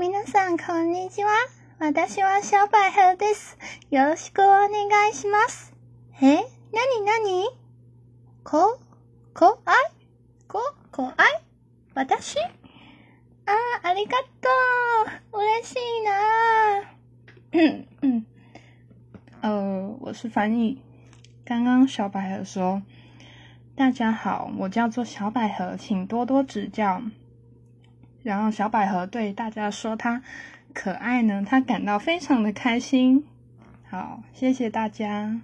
皆さんこんにちは。私は小百合です。よろしくお願いします。え？なになにこ、こ？あい？こ、こ？あい？私？ああ、ありがとう。嬉しいな嗯嗯，呃，我是翻译。刚刚小百合说：“大家好，我叫做小百合，请多多指教。”然后小百合对大家说她可爱呢，她感到非常的开心。好，谢谢大家。